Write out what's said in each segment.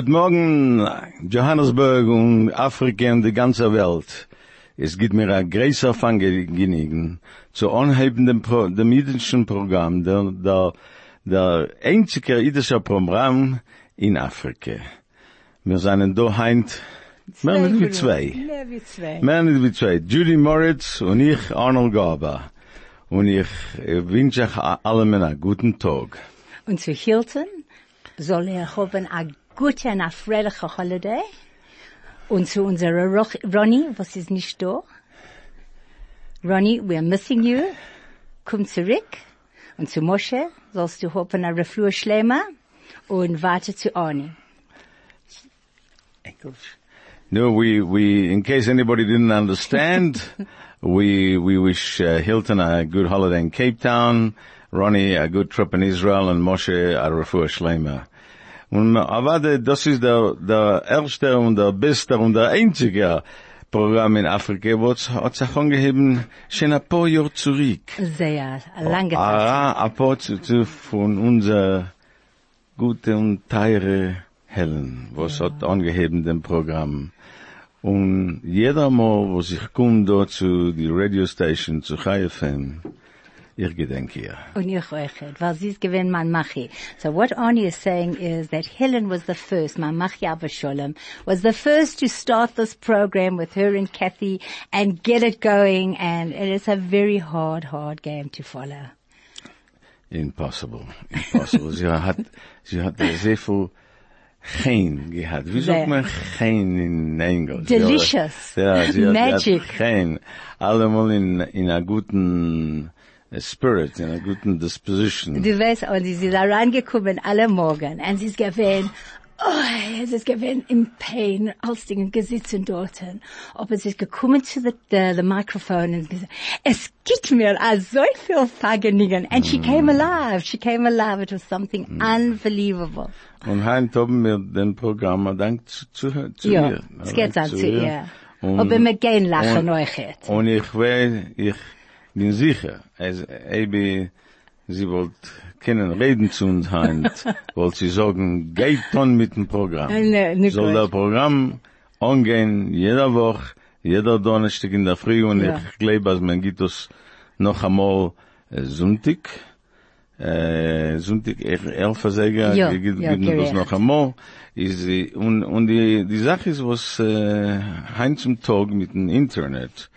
Guten Morgen, Johannesburg und Afrika und die ganze Welt. Es gibt mir ein großer Vergnügen zu anhebenden Pro, dem jüdischen Programm, der, der, der einzige jüdische Programm in Afrika. Wir sind da heint, mehr nicht wie zwei. Mehr wie zwei. Mehr nicht wie zwei. Judy Moritz und ich, Arnold Gaber. Und ich wünsche euch allen einen guten Tag. Und zu Hilton soll er haben eine gute und eine fröhliche Holiday. Und zu unserer Ro- Ronny, was ist nicht da? Ronny, we're missing you. Komm zurück. Und zu Moshe sollst du haben eine Refuah Shlema. Und warte zu Arnie. No, we, we, in case anybody didn't understand, we, we wish uh, Hilton a good holiday in Cape Town, Ronnie a good trip in Israel, and Moshe a refuah shlema. Und de- das ist der, der erste und der beste und der einzige Programm in Afrika, was hat sich angeheben, schon ein paar Jahre zurück. Sehr lange Zeit. Ah, ein paar zu, von unser gute und teure Helen, was hat angeheben dem Programm. Und jeder Mal, wo ich komme dort zu die Radio Station, zu Chai FM, ich. Und ich euch, weil sie ist gewinn. So what Arnie is saying is that Helen was the first, man Machi Abisholem, was the first to start this program with her and Kathy and get it going and it is a very hard, hard game to follow. Impossible. Impossible. sie hat, sie hat sehr viel Gein gehabt. Wie sagt man in Englisch? Delicious. Ja, sie hat, Magic. Hat Gein. Allemal in, in einer guten Spirit, in einer guten Disposition. Du weißt, und sie ist da reingekommen alle Morgen und sie ist gewinn, oh, es ist gewinn in Pain, als die gesitzen dort. Aber sie ist gekommen zu the, the, the microphone und gesagt, es gibt mir so viel Vergnügen. And she came alive, she came alive, it was something unbelievable. Und heint haben wir den Programm dank zu, zu, zu Ja, ihr. es geht Dank an zu ihr. Und- Aber wir gehen lachen euch jetzt. Und ich weiß, ich bin sicher, als Ebi, sie wollt können reden zu uns heint, wollt sie sagen, geht dann mit dem Programm. Ne, ne, Soll gut. der Programm angehen, jeder Woche, jeder Donnerstag in der Früh und Ja. ich glaube, als man gibt es noch einmal äh, Sonntag, äh, Sonntag, elf Säger, Ja, gibt ja, gibt das noch einmal. Ist, und, und die, die Sache ist, was, äh, heim zum Tag mit dem Internet,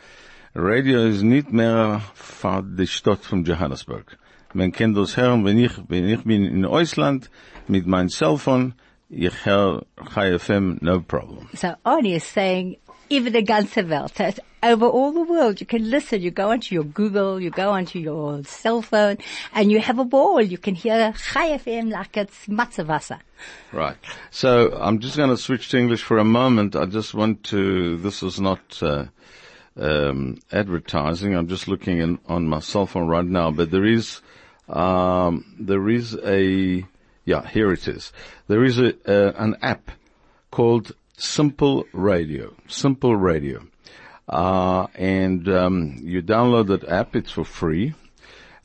Radio ist nicht mehr für die Stadt von Johannesburg. Man kann das hören, wenn ich, wenn ich bin in Ausland mit meinem Cellphone, ich höre Chai FM, no problem. So Arnie is saying, over the ganze Welt, over all the world, you can listen, you go onto your Google, you go onto your cell phone, and you have a ball. You can hear Chai FM like it's Matzewasser. Right. So I'm just going to switch to English for a moment. I just want to, this is not, uh, um, advertising. I'm just looking in, on my cell phone right now, but there is, um, there is a, yeah, here it is. There is a, uh, an app called Simple Radio. Simple Radio. Uh, and, um, you download that app. It's for free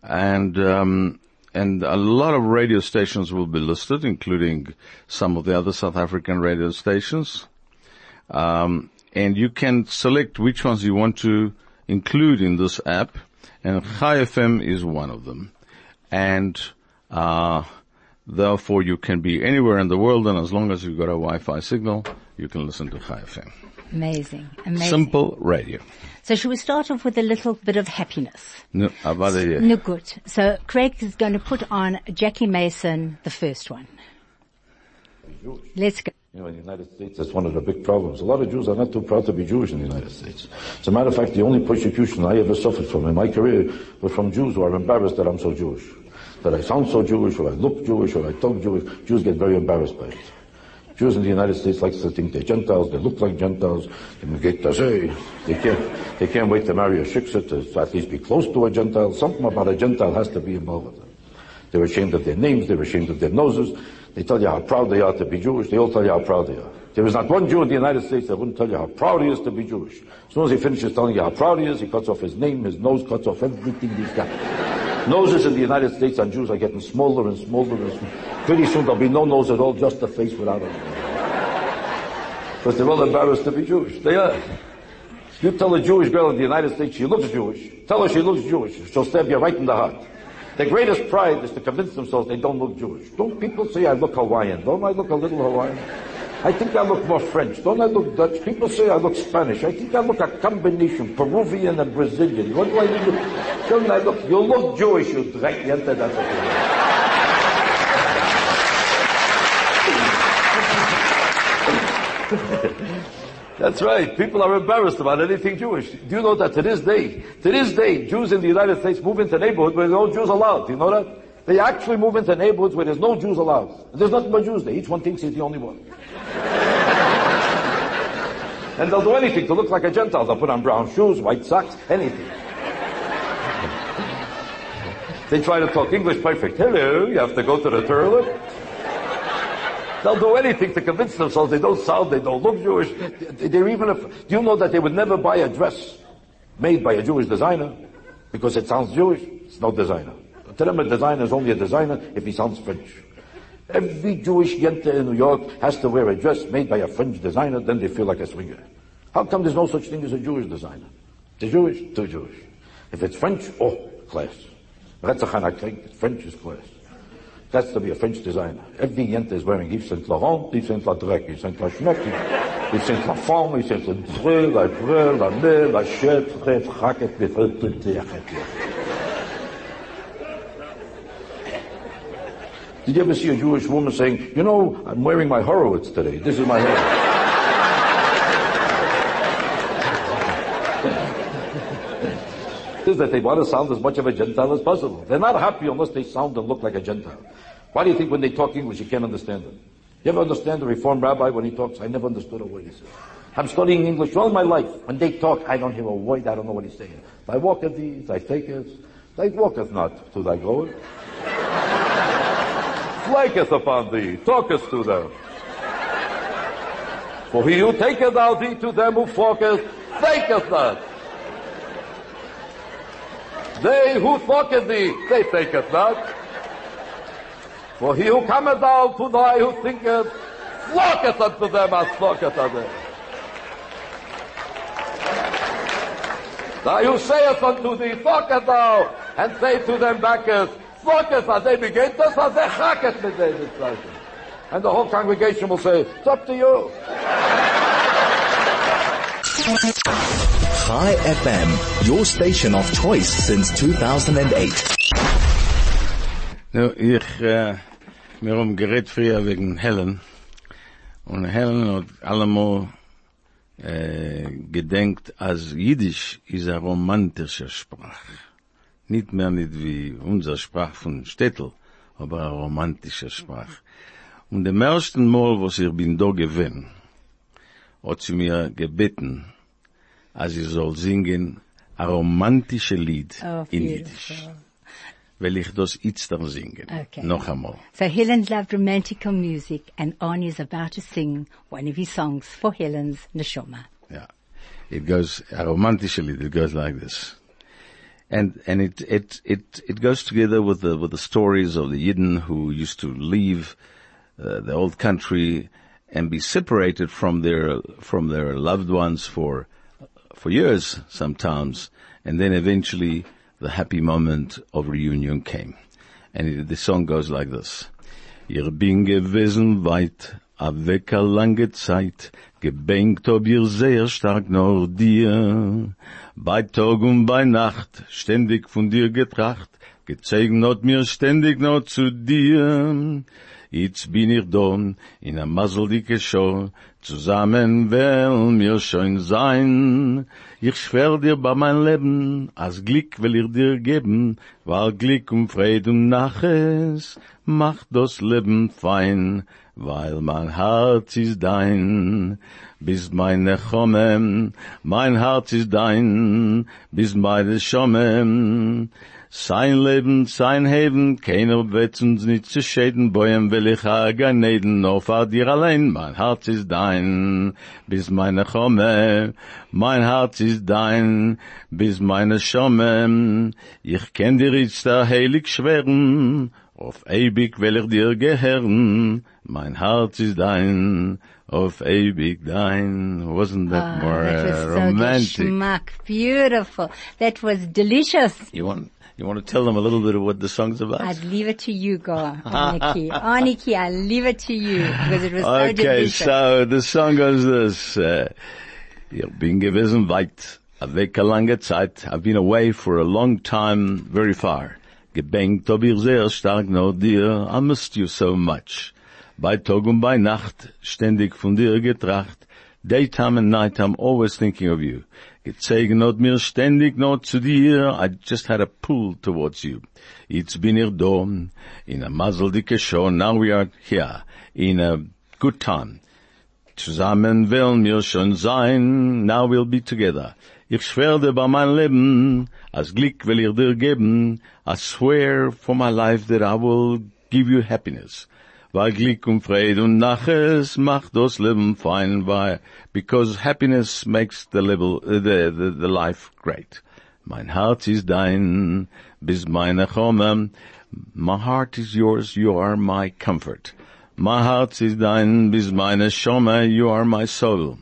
and um, and a lot of radio stations will be listed, including some of the other South African radio stations. Um, and you can select which ones you want to include in this app, and Chai FM is one of them. And uh, therefore, you can be anywhere in the world, and as long as you've got a Wi-Fi signal, you can listen to Chai FM. Amazing, amazing. Simple radio. So should we start off with a little bit of happiness? No, aber der- No good. So Craig is going to put on Jackie Mason, the first one. Let's go. You know, in the United States, that's one of the big problems. A lot of Jews are not too proud to be Jewish in the United States. As a matter of fact, the only persecution I ever suffered from in my career was from Jews who are embarrassed that I'm so Jewish. That I sound so Jewish, or I look Jewish, or I talk Jewish. Jews get very embarrassed by it. Jews in the United States like to think they're Gentiles, they look like Gentiles, they get to say, they can't, they can't wait to marry a shiksa to at least be close to a Gentile. Something about a Gentile has to be involved with them. They're ashamed of their names, they're ashamed of their noses. They tell you how proud they are to be Jewish, they all tell you how proud they are. There is not one Jew in the United States that wouldn't tell you how proud he is to be Jewish. As soon as he finishes telling you how proud he is, he cuts off his name, his nose, cuts off everything he's got. Noses in the United States on Jews are getting smaller and smaller and smaller. Pretty soon there'll be no nose at all, just a face without a nose. Because they're all embarrassed to be Jewish. They are. You tell a Jewish girl in the United States she looks Jewish. Tell her she looks Jewish. She'll stab you right in the heart. Their greatest pride is to convince themselves they don't look Jewish. Don't people say I look Hawaiian? Don't I look a little Hawaiian? I think I look more French. Don't I look Dutch? People say I look Spanish. I think I look a combination, Peruvian and Brazilian. What do I look? Don't I look? You look Jewish, you dreckjente. That's what you look. That's right. People are embarrassed about anything Jewish. Do you know that to this day, to this day, Jews in the United States move into neighborhoods where no Jews allowed. Do you know that? They actually move into neighborhoods where there's no Jews allowed. There's nothing but Jews there. Each one thinks he's the only one. and they'll do anything to look like a Gentile. They'll put on brown shoes, white socks, anything. they try to talk English perfect. Hello, you have to go to the toilet. They'll do anything to convince themselves they don't sound, they don't look Jewish. They're even, do you know that they would never buy a dress made by a Jewish designer because it sounds Jewish? It's no designer. To them, a designer is only a designer if he sounds French. Every Jewish yenta in New York has to wear a dress made by a French designer, then they feel like a swinger. How come there's no such thing as a Jewish designer? The Jewish, too Jewish. If it's French, oh, class. That's a hang French is class. That's to be a French designer. Every yent is wearing Yves Saint Laurent, Yves Saint Laudrec, Yves Saint Lachmec, Yves Saint Lafont, Yves Saint Dreux, la Breu, la Me, la Chef, Rêve, Racket, Befel, Tulte, Did you ever see a Jewish woman saying, you know, I'm wearing my Horowitz today. This is my hair. That they want to sound as much of a Gentile as possible. They're not happy unless they sound and look like a Gentile. Why do you think when they talk English you can't understand them? You ever understand a Reformed rabbi when he talks? I never understood a word he says. I'm studying English all my life. When they talk, I don't hear a word. I don't know what he's saying. I walk at these, I take it. Thy walketh not to thy goer. Flaketh upon thee, talketh to them. For he who taketh out thee to them who flocketh, faketh not. They who flocketh thee, they taketh not. For he who cometh out to thy who thinketh, flocketh unto them as flocketh unto them. Thou who sayest unto thee, flocketh thou, and say to them backeth, flocketh as they begin to, as they chacket with their displeasure. And the whole congregation will say, it's up to you. High FM, your station of choice since 2008. Nu, ich, äh, mir um gerät früher wegen Helen. Und Helen hat allemal, äh, gedenkt, als Jiddisch ist eine romantische Sprache. Nicht mehr nicht wie unsere Sprache von Städtel, aber eine romantische Sprache. Und dem ersten Mal, wo ich bin da gewesen, hat sie mir gebeten, als ich soll singen, ein romantische Lied Oh, in. Jiddisch. Will ich das jetzt dann singen? Okay. Noch einmal. So Helen loved romantical music and Arnie is about to sing one of his songs for Helen's Neshama. Yeah. It goes, a romantische Lied, it goes like this. And, and it, it, it, it goes together with the, with the stories of the Yidden who used to leave uh, the old country and be separated from their, from their loved ones for, for years sometimes. And then eventually the happy moment of reunion came. And the song goes like this. Ihr bin gewesen weit, a weg lange Zeit, gebenkt ob ihr sehr stark nur dir. Bei Tag und bei Nacht, ständig von dir getracht, gezogen hat mir ständig nur zu dir. Jetzt bin ich da, in a maseldicke Show, zusammen wollen wir schön sein. Ich schwör dir bei mein Leben, als Glück will ich dir geben, weil Glück und Fried und Naches macht das Leben fein, weil mein Herz ist dein. Bist meine Chomem, mein Herz ist dein, bist meine Schomem. Sein Leben, sein Heben, keiner wird uns nicht zu schäden, boyen will ich aganeden, nur vor dir allein, mein Herz ist dein, bis meine Chome, mein Herz ist dein, bis meine Schome, ich kenn dir jetzt der heilig schweren, Auf ewig will ich dir gehören, mein Herz ist dein, auf ewig dein. Wasn't that more Ah, that was uh, so romantic? geschmack. Beautiful. That was delicious. You want, you want to tell them a little bit of what the song's about? I'd leave it to you, go, Aniki. Aniki, I leave it to you because it was so Okay, delicious. so the song goes this. Uh, ich bin gewesen weit, weg lange Zeit. I've been away for a long time, very far. Gebenkt ob ich sehr stark nach dir, I missed you so much. Bei Tag und bei Nacht, ständig von dir getracht. Daytime and night, I'm always thinking of you. Gezogen hat mir ständig noch zu dir, I just had a pull towards you. It's been ich da, in a mazeldicke show, now we are here, in a good time. Zusammen wollen wir schon sein, now we'll be together. Ich schwör dir bei meinem Leben, als Glück will ich dir geben, I swear for my life that I will give you happiness. Weil Glück und Fried und Naches macht das Leben fein, weil, because happiness makes the, level, uh, the, the, the life great. Mein Herz ist dein, bis meine Chome. My heart is yours, you are my comfort. My heart is dein, bis meine Schome, you are my soul.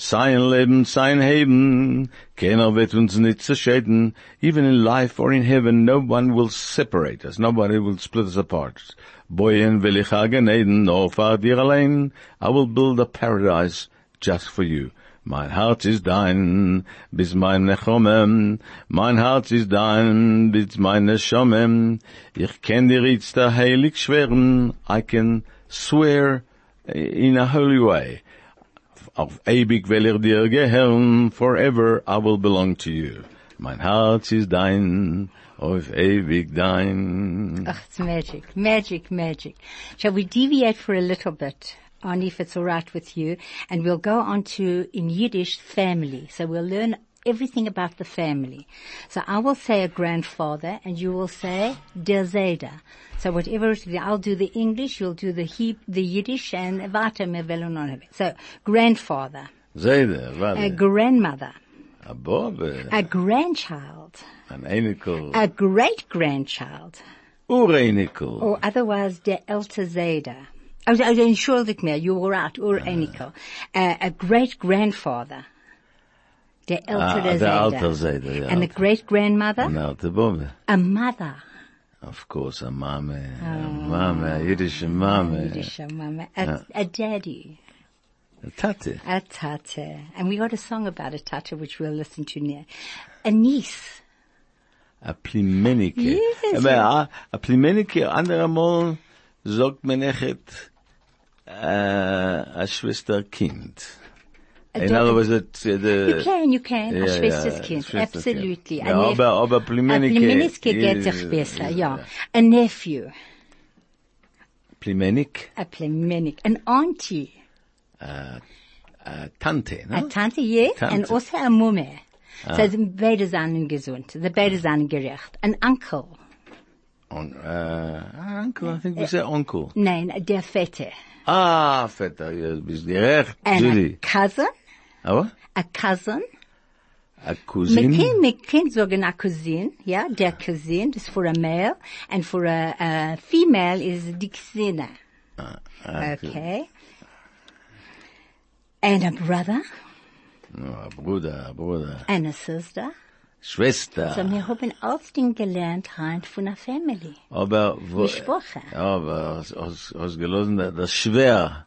Sein Leben, sein Heben, keiner wird uns nicht zerschäden. Even in life or in heaven, no one will separate us. Nobody will split us apart. Boyen will ich ageneden, nur für dir allein. I will build a paradise just for you. Mein Herz ist dein, bis mein Chomem. Mein Herz ist dein, bis mein Schomem. Ich kenn dir jetzt heilig schweren. I can swear in a holy way. Auf ewig will ich dir gehören, forever I will belong to you. Mein Herz ist dein, auf ewig dein. Ach, it's magic, magic, magic. Shall we deviate for a little bit, Ani, if it's all right with you, and we'll go on to, in Yiddish, family. So we'll learn everything about the family. So I will say a grandfather, and you will say der Zeder. So whatever it is, I'll do the English, you'll do the he, the Yiddish, and wollen. So grandfather, Zeide, a grandmother, A Bobbe, a grandchild, ein Einikel, a great grandchild. Ureinikel. or otherwise der älter Zeder. Also, also entschuldigt mir, you were right, Ur Enikel. Uh, a great grandfather. Der ältere Ah, der alte Zeder, ja. And the great grandmother, Eine alte Bobbe. a mother. Of course, a Mame, a Mame, a jüdische Mame. Jüdische Mama. A, a daddy. A Tate. A tate. And we got a song about a tate which we'll listen to near. A niece. A Plimenike. Yes, Aber a, Plimenike, andermal sagt man echt, äh, a Schwester Kind. A In other words, it, uh, the, You can, you can. Ja, a Schwester's Kind. Absolutely. Ja, aber- aber Plimenike- A Plimenike geht sich besser, ja. A nephew. Plimenik, A Plemenik. An auntie. a Tante, A? Tante, yes, Tante. and also a Mumme. So the beide sind gesund, the beide sind gerecht. An uncle. On, uh, uncle, I think we say uncle. Nein, der Vetter. Ah, Vetter, ja, bist du recht, And Judy. a cousin, Ah aber? a cousin. A Cousin? man kann sagen a cousin, ja, der cousin, das for a male, and for a, a female is die Cousine. Ah, ah, okay. And a brother, No, a Bruder, a Bruder. and a sister. Schwester. So wir haben alles Ding gelernt rein von a family. Aber, wo, Gesprochen. aber, hast, hast gelesen, das schwer.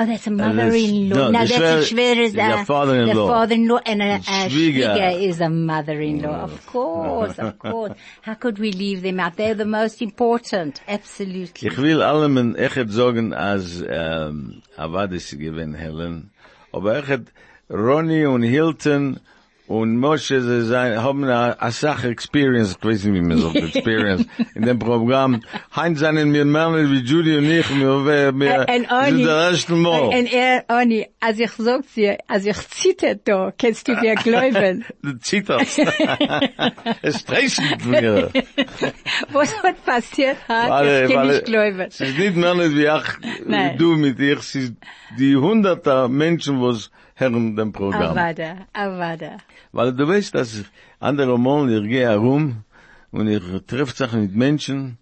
Oh, that's a mother-in-law. no, No, that's a schwer is the a, father-in-law. The father-in-law and a, a Schwieger. Schwieger uh, is a mother-in-law. Of course, of course. How could we leave them out? They're the most important. Absolutely. Ich will allem echt sagen, als, ähm, um, Avadis gewinn Helen, aber echt, Ronny und Hilton und Moshe, sie sein, haben a, a Sache experience, ich weiß nicht, wie man sagt, experience, in dem Programm. Heinz seien wir Männer wie Judy und ich, wir, wir, sind der erste Mal. and er, Ani, als ich sag dir, als ich zitter da, kannst du dir glauben. Du zittert. es stresst mir. Was hat passiert hat, Weil- ich kann nicht glauben. Es ist nicht Männer wie ich, du mit ich, es ist die hunderter Menschen, was hören dem Programm. Avada, avada. Weil du weißt, dass andere Mal, ich gehe herum und ich treffe sich mit Menschen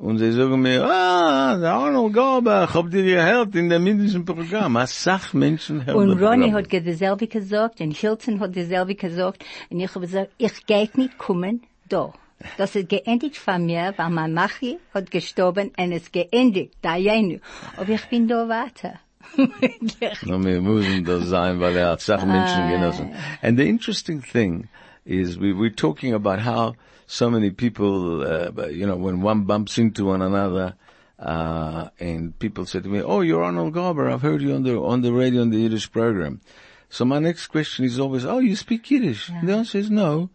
Und sie sagen mir, ah, der Arnold Garber, ich hab dir gehört in dem indischen Programm. Als Sachmenschen hören Und Ronny hat dasselbe gesagt, und Hilton hat dasselbe gesagt, und ich habe gesagt, ich geht nicht kommen da. Das ist geendigt von mir, weil mein Machi hat gestorben, und es geendigt, da jene. Aber ich bin da weiter. No, wir müssen das sein, weil er hat Sachmenschen genossen. And the interesting thing is we, we're talking about how so many people, uh, you know, when one bumps into one another, uh, and people say to me, oh, you're Arnold Garber, I've heard you on the, on the radio on the Yiddish program. So my next question is always, oh, you speak Yiddish? And the answer is no.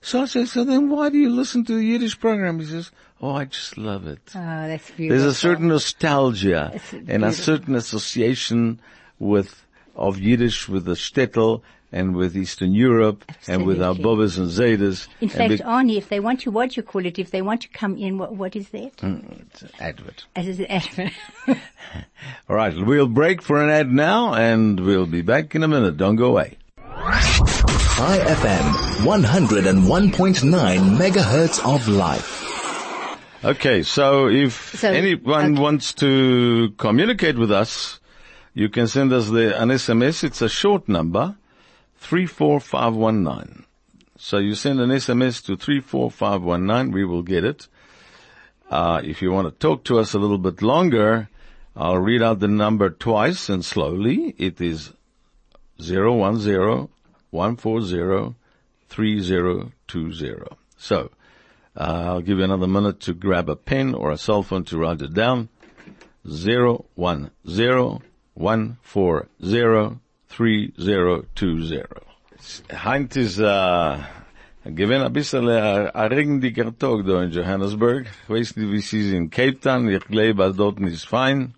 So I say, so then why do you listen to the Yiddish program? He says, oh, I just love it. Oh, that's beautiful. There's a certain nostalgia and a certain association with, of Yiddish with the shtetl and with Eastern Europe and with our Absolutely. And Zedas. In fact, big- Arnie, if they want to, what do you call it, if they want to come in, what, what is that? Hmm, it's an advert. As is it? All right, we'll break for an ad now and we'll be back in a minute. Don't go away. Chai FM 101.9 megahertz of life. Okay, so if So, anyone okay. wants to communicate with us, you can send us the, an SMS. It's a short number, 34519. So you send an SMS to 34519, we will get it. Uh, if you want to talk to us a little bit longer, I'll read out the number twice and slowly. It is 010-140-3020. So, uh, I'll give you another minute to grab a pen or a cell phone to write it down. Zero one zero one four zero three zero two zero. Heint is uh, gewinn ein bisschen äh, ein regendiger Tag da in Johannesburg. Ich weiß nicht, wie ist in Cape Town. Ich glaube, als dort ist fein.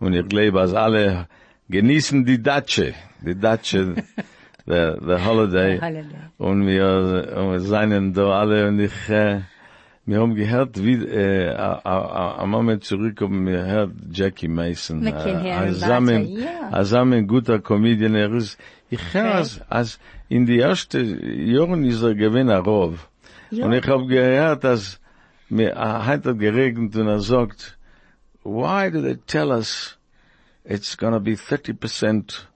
Und ich glaube, als alle genießen die Datsche. Die Datsche, the, the holiday. The holiday. Und wir, und wir seien da alle und ich, äh, wir haben gehört, wie, äh, a- a- a- am Moment zurückkommen, wir hört Jackie Mason. Können äh, hören als weiter, Samen- ja. als guter Comedian, er ist, ich höre, als, als in die ersten Jahren ist er gewinner Rov. Ja. Und ich habe gehört, dass mir, hat er geregnet und er sagt, why do they tell us it's gonna be 30%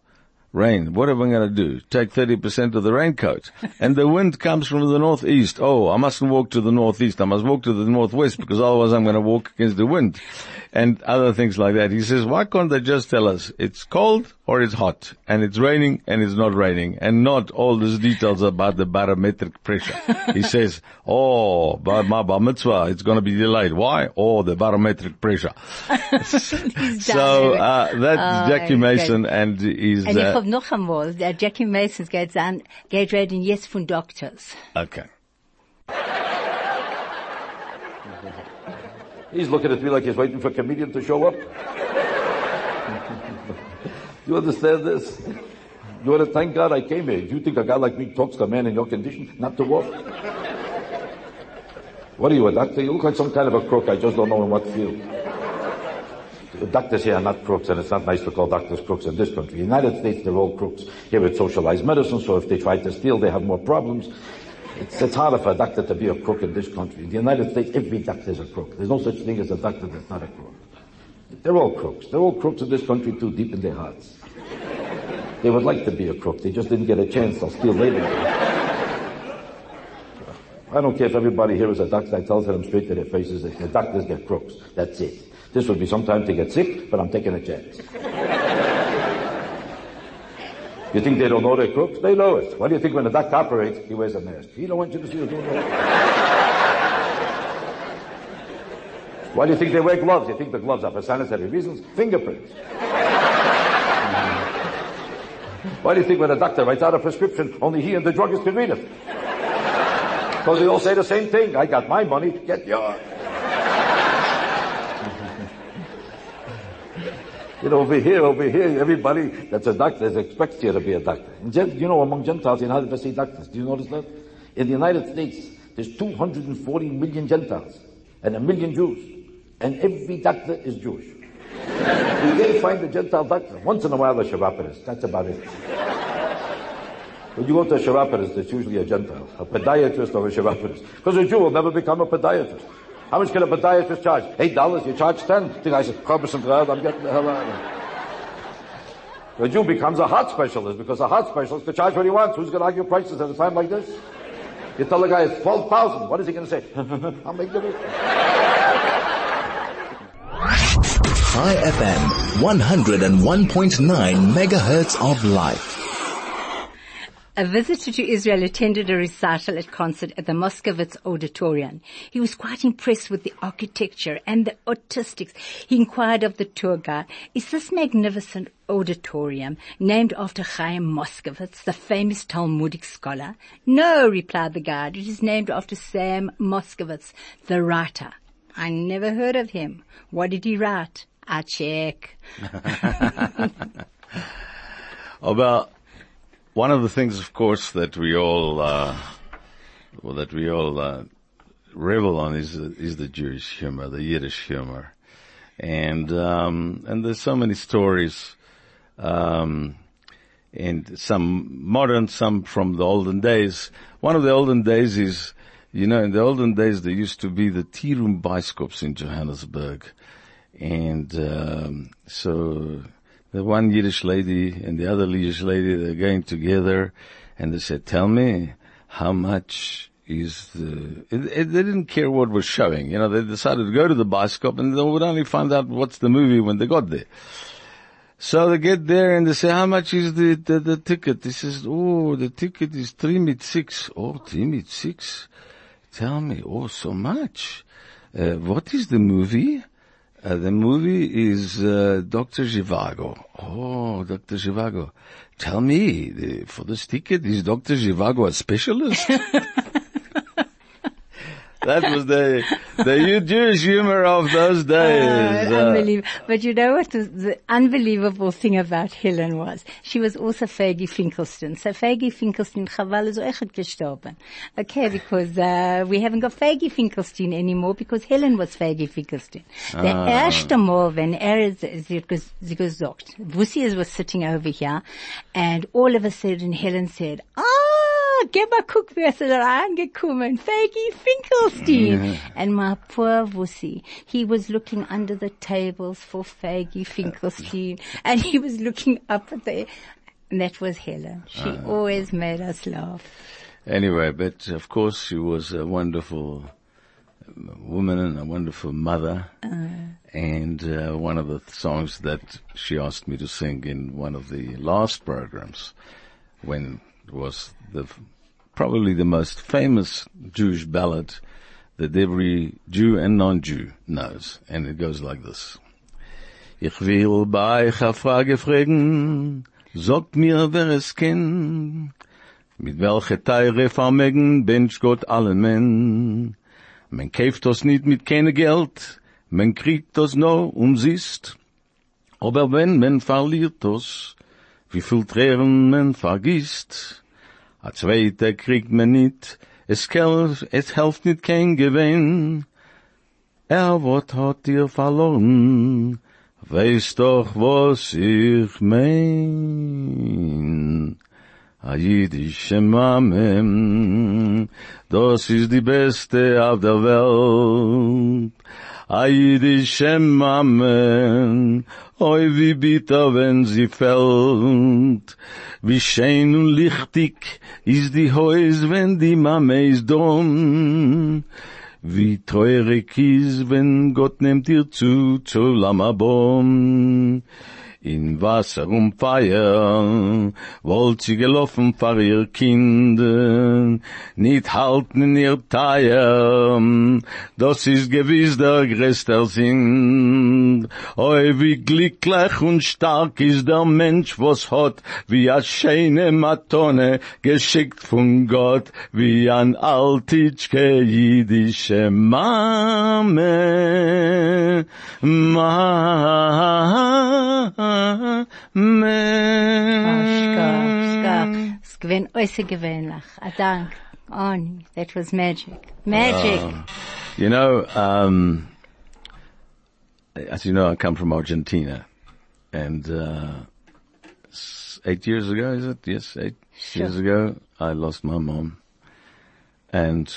rain. What am I going to do? Take 30% of the raincoat. And the wind comes from the northeast. Oh, I mustn't walk to the northeast. I must walk to the northwest because otherwise I'm going to walk against the wind. And other things like that. He says, why can't they just tell us it's cold or it's hot and it's raining and it's not raining and not all these details about the barometric pressure. he says, oh, by my bar mitzvah, it's going to be delayed. Why? Oh, the barometric pressure. so, uh, that's Oh, Jackie. Mason and he's, ich uh, noch einmal, der Jackie Mason geht an, geht reden jetzt von Doctors. okay. He's looking at me like he's waiting for a comedian to show up. you understand this? You want to thank God I came here. Do you think a guy like me talks to a man in your condition not to walk? What are you, a doctor? You look like some kind of a crook. I just don't know in what field. Doctors here are not crooks, and it's not nice to call doctors crooks in this country. In the United States, they're all crooks. Here it's socialized medicine, so if they try to steal, they have more problems. It's, it's harder for a doctor to be a crook in this country. In the United States, every doctor is a crook. There's no such thing as a doctor that's not a crook. They're all crooks. They're all crooks in this country too, deep in their hearts. They would like to be a crook. They just didn't get a chance. They'll steal later. I don't care if everybody here is a doctor. I tell them straight to their faces that the doctors get crooks. That's it. This would be some time to get sick, but I'm taking a chance. You think they don't know they're crooks? They know it. What do you think when the doctor operates, he wears a mask? He don't want you to see going. Why do you think they wear gloves? You think the gloves are for sanitary reasons? Fingerprints. Why do you think when a doctor writes out a prescription, only he and the druggist can read it? Because they all say the same thing. I got my money, get yours. You know, over here, over here, everybody that's a doctor expects you to be a doctor. Gen- you know, among Gentiles, you're not supposed to say doctors. Do you notice that? In the United States, there's 240 million Gentiles and a million Jews. And every doctor is Jewish. you can't find a Gentile doctor. Once in a while, a Shabbatinist. That's about it. When you go to a Shabbatinist, it's usually a Gentile, a podiatrist or a Shabbatinist. Because a Jew will never become a podiatrist. How much can a podiatrist charge? Eight dollars, you charge ten. The guy says, I'm getting the hell out of here. The Jew becomes a heart specialist because a heart specialist can charge what he wants. Who's going to argue prices at a time like this? You tell the guy it's 12,000. What is he going to say? I'll make the Chai FM, 101.9 megahertz of life. A visitor to Israel attended a recital at concert at the Moskowitz Auditorium. He was quite impressed with the architecture and the artistics. He inquired of the tour guide, is this magnificent auditorium named after Chaim Moskowitz, the famous Talmudic scholar? No, replied the guide, it is named after Sam Moskowitz, the writer. I never heard of him. What did he write? I check. About one of the things, of course, that we all, uh, well, that we all uh, revel on is is the Jewish humor, the Yiddish humor, and um, and there's so many stories, um, and some modern, some from the olden days. One of the olden days is, you know, in the olden days there used to be the tea room bioscopes in Johannesburg, and um, so the one Yiddish lady and the other Yiddish lady, they're going together and they said, tell me how much is the, it, it, they didn't care what was showing. You know, they decided to go to the bioscope and they would only find out what's the movie when they got there. So they get there and they say, how much is the, the, the ticket? He says, oh, the ticket is three mit six. Oh, three mit six. Tell me, oh, so much. Uh, what is the movie? Uh, the movie is uh, Dr. Zhivago. Oh, Dr. Zhivago. Tell me, the, for this ticket, is Dr. Zhivago a specialist? that was the the Jewish humor of those days. Uh, unbelievable. But you know what the, the unbelievable thing about Helen was? She was also Fagi Finkelstein. So Fagi Finkelstein, Chaval is echt gestorben. Okay, because uh, we haven't got Fagi Finkelstein anymore because Helen was Fagi Finkelstein. The Ah. erste Mal, when er sie hat ges- sie gesagt, Wussi was sitting over here and all of a sudden Helen said, ah, geh mal guck, wer ist da reingekommen? Fagi Finkelstein. And my poor Wussi, he was looking under the tables for Fagi Finkelstein and he was looking up at the, and that was Helen. She ah. always made us laugh. Anyway, but of course she was a wonderful um, woman and a wonderful mother. Ah. And uh, one of the songs that she asked me to sing in one of the last programs, when was the probably the most famous Jewish ballad that every Jew and non-Jew knows, and it goes like this. Ich will bei euch Frage fragen, sagt mir, wer es kennt. Mit welcher Teire vermegen bench Gott allen men. Man kauft das nicht mit keine Geld, man kriegt das nur umsist. Aber wenn man verliert das, wie viel Tränen man vergisst, a zweiter kriegt man nicht, es, kel, es helft nicht kein Gewinn. Er wat hat dir verloren, weiß doch was ich mein. A jüdische Mame, das ist die beste auf der Welt. A jüdische Mame, oi wie bitter, wenn sie fällt. Wie schön und lichtig ist die Häus, wenn die Mame ist dumm. Wie treurig ist, wenn Gott nimmt dir zu, zu Lamabom. In Wasser und Feier wollt sie gelaufen vor ihr Kinder, nicht halten in ihr Teier, das ist gewiss der größte Sinn. Oi, wie glücklich und stark ist der Mensch, was hat, wie a schöne Matone, geschickt von Gott, wie ein altitschke jüdische Mame, Mame. Skach. Es äußer gewöhnlich. A dank. Oni, that was magic. Magic. You know, um, as you know, I come from Argentina, and uh, eight years ago, is it? Yes, eight Sure. years ago, I lost my mom, and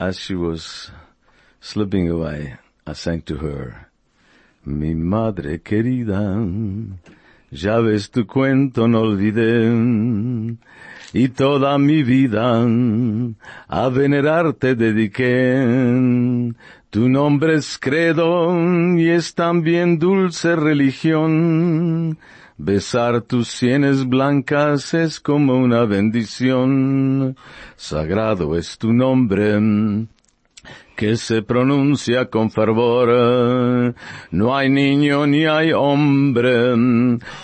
as she was slipping away, I sang to her, Mi madre querida, ya ves tu cuento no olvidé, y toda mi vida a venerarte dediqué. Tu nombre es credo y es también dulce religión. Besar tus sienes blancas es como una bendición. Sagrado es tu nombre que se pronuncia con fervor. No hay niño ni hay hombre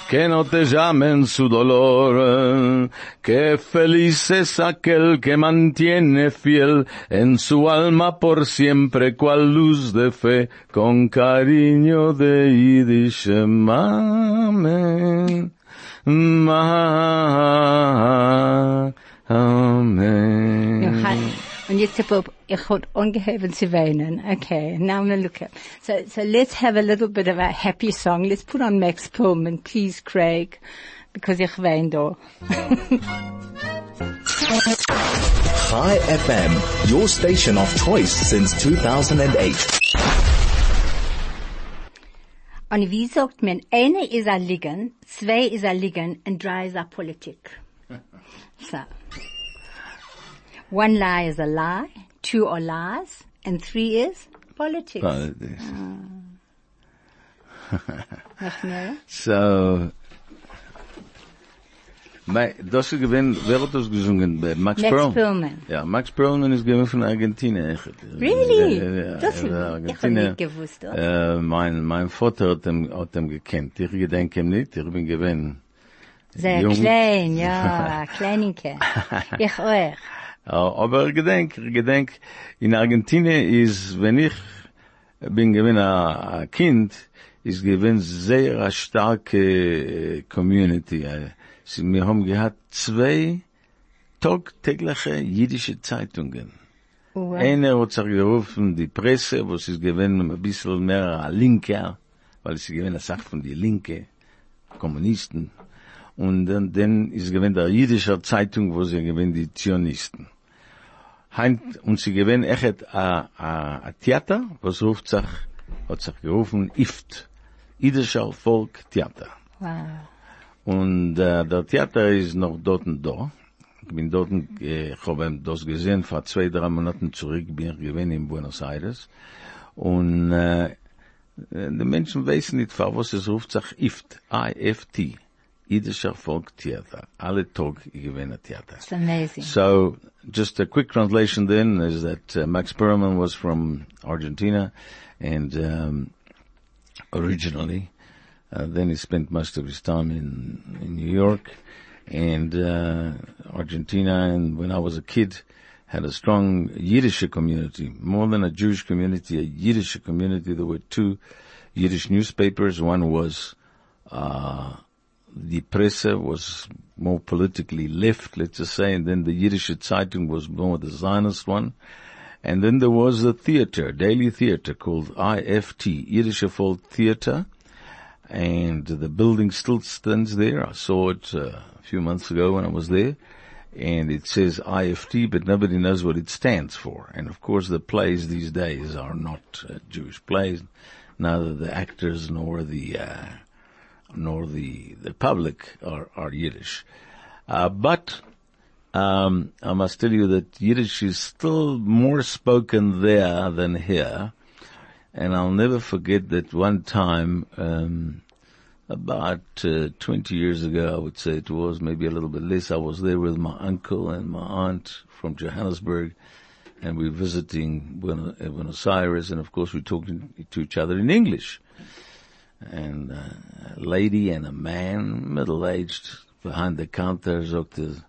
que no te llame en su dolor. Que feliz es aquel que mantiene fiel en su alma por siempre cual luz de fe con cariño de Yiddish. Amen. Amen. Johann- Und jetzt habe ich hat angeheben zu weinen. Okay, now I'm gonna look at. So, so let's have a little bit of a happy song. Let's put on Max Perlman, please, Craig, because ich wein da. Chai FM, your station of choice since 2008. Und wie sagt man, eine ist ein Liegen, zwei ist ein Liegen, und drei ist eine Politik. So. One lie is a lie, two are lies, and three is politics. Politics. Ah. Mehr? So, das ist gewinn, wer hat das gesungen? Äh, Max, Perlman. Perlman. Ja, Max Perlman ist gewinn von Argentinien. Really? Ja, Das- ja, ich hab Argentinien. nicht gewusst. Äh, mein, mein Vater hat ihm, hat ihm gekannt. Ich gedenke ihm nicht, ich bin gewinn. Sehr Jung. klein, ja, Kleininke. Ich auch. Ja, Aber gedenk, gedenk, in Argentinien ist, wenn ich bin gewinn a, a Kind, ist gewinn sehr a starke äh, Community. Äh, sie- Wir haben gehabt zwei tagtägliche jüdische Zeitungen. Wow. Einer hat sich gerufen, die Presse, wo ist gewinn ein bisschen mehr a Linker, weil ist gewinn a Sache von die Linke, Kommunisten. Und dann, dann ist gewinn der jüdische Zeitung, wo sie gewinn die Zionisten. Heint, und sie gewinn echt a, a, a Theater, was ruft sich, hat sich gerufen, IFT. Jüdischer Volk Theater. Wow. Und äh, der Theater ist noch dort und da. Ich bin dort, äh, ich habe das gesehen, vor zwei, drei Monaten zurück bin ich gewesen in Buenos Aires. Und äh, die Menschen wissen nicht, was es ruft sich IFT, I-F-T, Jüdischer Volk Theater. Alle Tag ich gewinne Theater. It's amazing. So, just a quick translation then is that uh, Max Perlman was from Argentina, and um, originally, uh, then he spent most of his time in in New York, and uh, Argentina. And when I was a kid, had a strong Yiddish community, more than a Jewish community, a Yiddish community. There were two Yiddish newspapers. One was uh, the Presse was more politically left, let's just say, and then the Yiddish Zeitung was more the Zionist one. And then there was a theater, daily theater called IFT, Yiddish Volk Theater, and the building still stands there. I saw it uh, a few months ago when I was there, and it says IFT, but nobody knows what it stands for. And of course, the plays these days are not uh, Jewish plays, neither the actors nor the uh, nor the the public are are Yiddish. Uh, but um, I must tell you that Yiddish is still more spoken there than here. And I'll never forget that one time, um, about uh, 20 years ago, I would say it was, maybe a little bit less, I was there with my uncle and my aunt from Johannesburg, and we were visiting Buenos, uh, Aires, and of course we talking to each other in English. And uh, a lady and a man, middle-aged, behind the counter, sagte,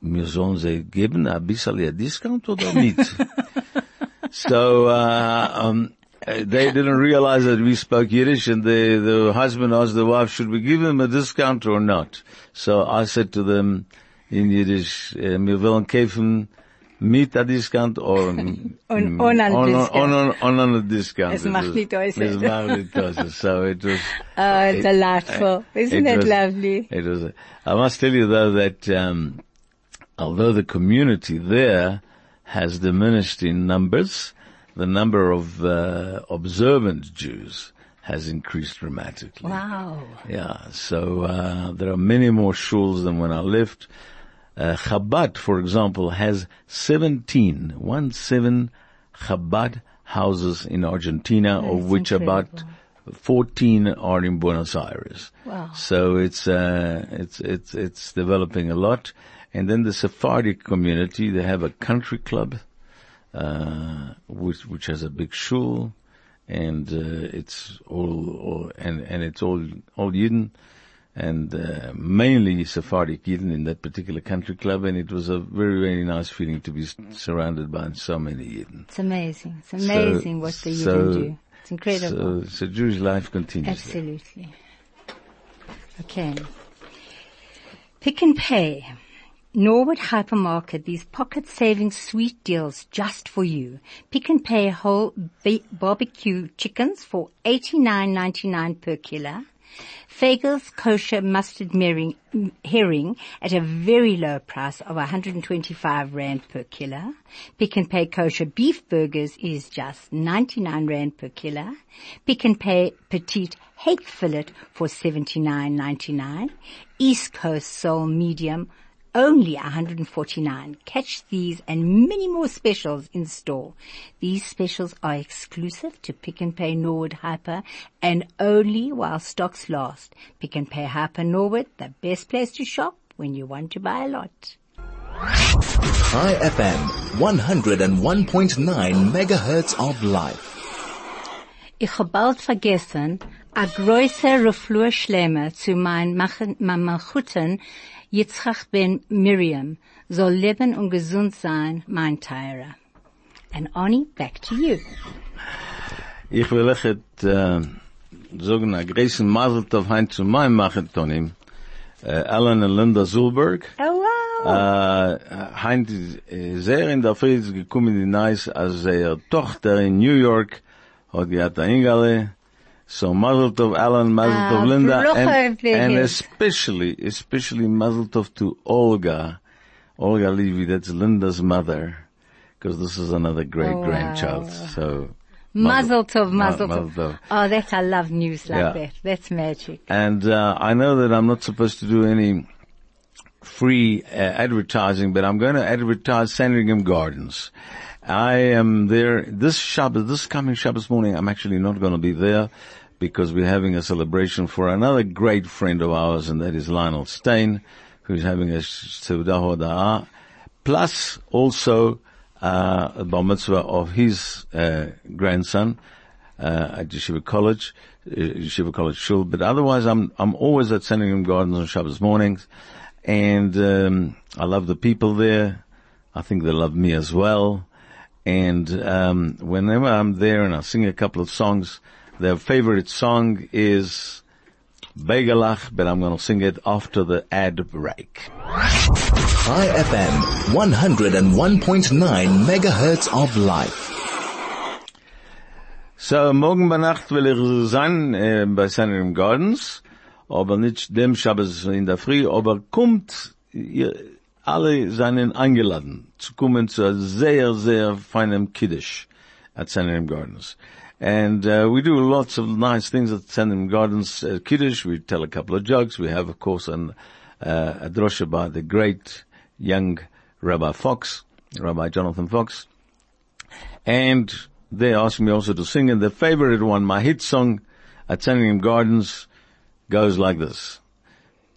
mir sollen sie geben ein bisschen a discount oder nicht? so, uh, um, they didn't realize that we spoke Yiddish and the, the husband asked the wife, should we give him a discount or not? So I said to them in Yiddish, wir wollen kaufen mit a discount or Und ohne ein Discount. On, on, on a discount. Es It macht nicht aus. Es macht nicht aus. So it was, Oh, delightful. Isn't it it was- lovely? It was. I must tell you though that um, although the community there has diminished in numbers, the number of uh, observant Jews has increased dramatically. Wow. Yeah, so uh, there are many more shuls than when I left. Uh, Chabad, for example, has 17, one seven Chabad houses in Argentina, of which about 14 are in Buenos Aires. Wow. So it's, uh, it's, it's, it's developing a lot. And then the Sephardic community, they have a country club, uh, which, which has a big shul and, uh, it's all, all, and, and it's all, all Yidden and, uh, mainly Sephardic Yidden in that particular country club. And it was a very, very nice feeling to be s- surrounded by so many Yidden. It's amazing. It's amazing what the so- Yidden do. It's incredible. So, so Jewish life continues. Absolutely. Okay. Pick n Pay. Norwood Hypermarket, these pocket saving sweet deals just for you. Pick n Pay whole barbecue chickens for eighty nine ninety nine per kilo. Fagel's kosher mustard herring, herring at a very low price of 125 rand per kilo. Pick n Pay kosher beef burgers is just 99 rand per kilo. Pick n Pay petite hake fillet for 79.99. East Coast sole medium only 149. Catch these and many more specials in store. These specials are exclusive to Pick n Pay Norwood Hyper and only while stocks last. Pick n Pay Hyper Norwood, the best place to shop when you want to buy a lot. Chai FM, 101.9 megahertz of life. Ich hab bald vergessen, a größer Refuah Shlema zu mein Machen- Malchuten, Yitzchak ben Miriam, soll leben und gesund sein, mein Teire. And Oni, back to you. Ich will euch et, äh, sagen, a größen Mazel Tov hein zu meinem Machetonim, äh, Alan und Linda Zulberg. Oh wow! Äh, hein, äh, sehr in der ist gekommen die Nice, als ihre Tochter in New York hat gehabt Ingale. So Mazel Tov Alan, Mazel Ah, Tov Linda, and, and especially, especially Mazel Tov to Olga, Olga Levy, that's Linda's mother, because this is another great Oh, grandchild. wow. So, Mazel Tov, Ma- Mazel Mazel. Tov. Oh, that I love news like Yeah. that. That's magic. And uh, I know that I'm not supposed to do any free uh, advertising, but I'm going to advertise Sandringham Gardens. I am there this Shabbos, this coming Shabbos morning. I'm actually not going to be there because we're having a celebration for another great friend of ours, and that is Lionel Stain, who's having a Seudah Hoda'ah, plus also uh, a bar mitzvah of his uh, grandson uh, at Yeshiva College, uh, Yeshiva College Shul. But otherwise, I'm I'm always at Sandringham Gardens on Shabbos mornings, and um, I love the people there. I think they love me as well. And um, whenever I'm there and I sing a couple of songs, their favorite song is Begalach, but I'm going to sing it after the ad break. Chai FM, 101.9 megahertz of life. So, morgen bei Nacht will ich sein äh, bei Sandringham Gardens, aber nicht dem Shabbos in der Früh, aber kommt, ihr alle seien eingeladen zu kommen zu einem sehr, sehr feinem Kiddush at Sandringham Gardens. And uh, we do lots of nice things at Sandringham Gardens uh, Kiddush. We tell a couple of jokes. We have, of course, an, uh, a drosha by the great young Rabbi Fox, Rabbi Jonathan Fox. And they asked me also to sing, and the favorite one, my hit song at Sandringham Gardens, goes like this.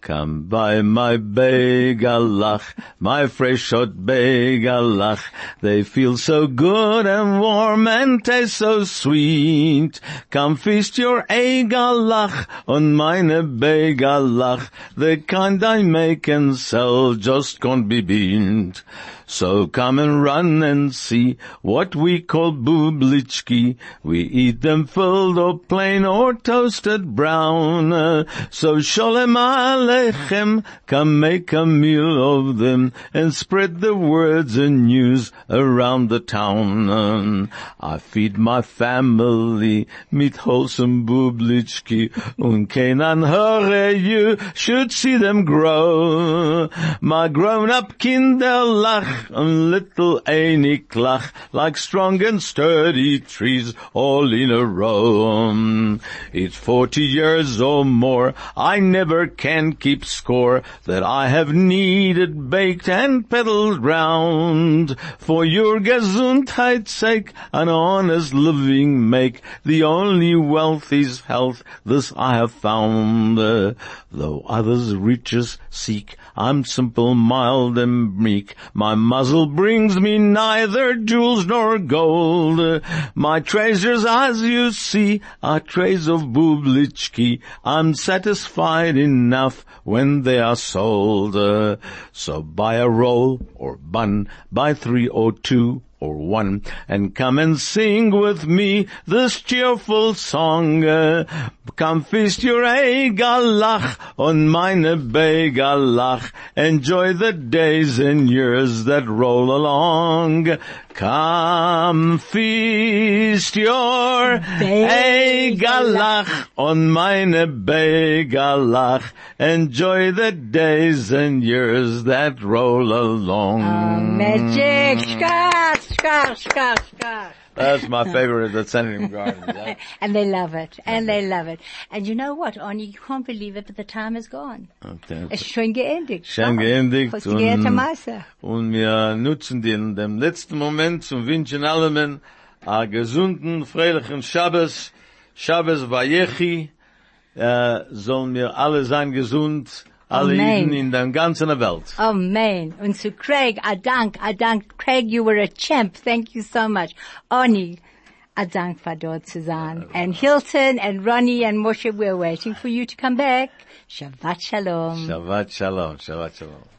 Come by my begalach, my fresh hot begalach. They feel so good and warm and taste so sweet. Come feast your egalach on meine begalach. The kind I make and sell just can't be beat. So come and run and see what we call bublichki. We eat them filled or plain or toasted brown. So sholem lechem, come make a meal of them and spread the words and news around the town. I feed my family mit wholesome bublichki und keinen höre you should see them grow. My grown-up kinder lach and little einig lach like strong and sturdy trees all in a row. It's forty years or more, I never can keep score that I have kneaded, baked and peddled round. For your Gesundheit's sake, an honest living make. The only wealth is health, this I have found. Though others riches seek, I'm simple, mild and meek. My mazel brings me neither jewels nor gold. My treasures, as you see, are trays of bublichki. I'm satisfied enough when they are sold. So buy a roll or bun, buy three or two or one, and come and sing with me this cheerful song. Uh, come feast your Egalach on meine Begalach. Enjoy the days and years that roll along. Come feast your Egalach on meine Begalach. Enjoy the days and years that roll along. Magic. Shkar, shkar, shkar, shkar. That's my favorite at Sandringham Gardens. And they love it. And they love it. And you know what, Oni, you can't believe it, but the time is gone. Okay. Es ist schon geendigt. Schon geendigt und-. Und wir nutzen den, dem letzten Moment zum wünschen allen a gesunden, freilichen Shabbos, Shabbos Vayechi, äh, sollen wir alle sein gesund, alle Amen. Jeden in der ganzen Welt. Amen. Und zu Craig, I dank, I dank. Craig, you were a champ. Thank you so much. Oni, I dank for dort zu sein. And Hilton and Ronnie and Moshe, we're waiting for you to come back. Shabbat Shalom. Shabbat Shalom, Shabbat Shalom.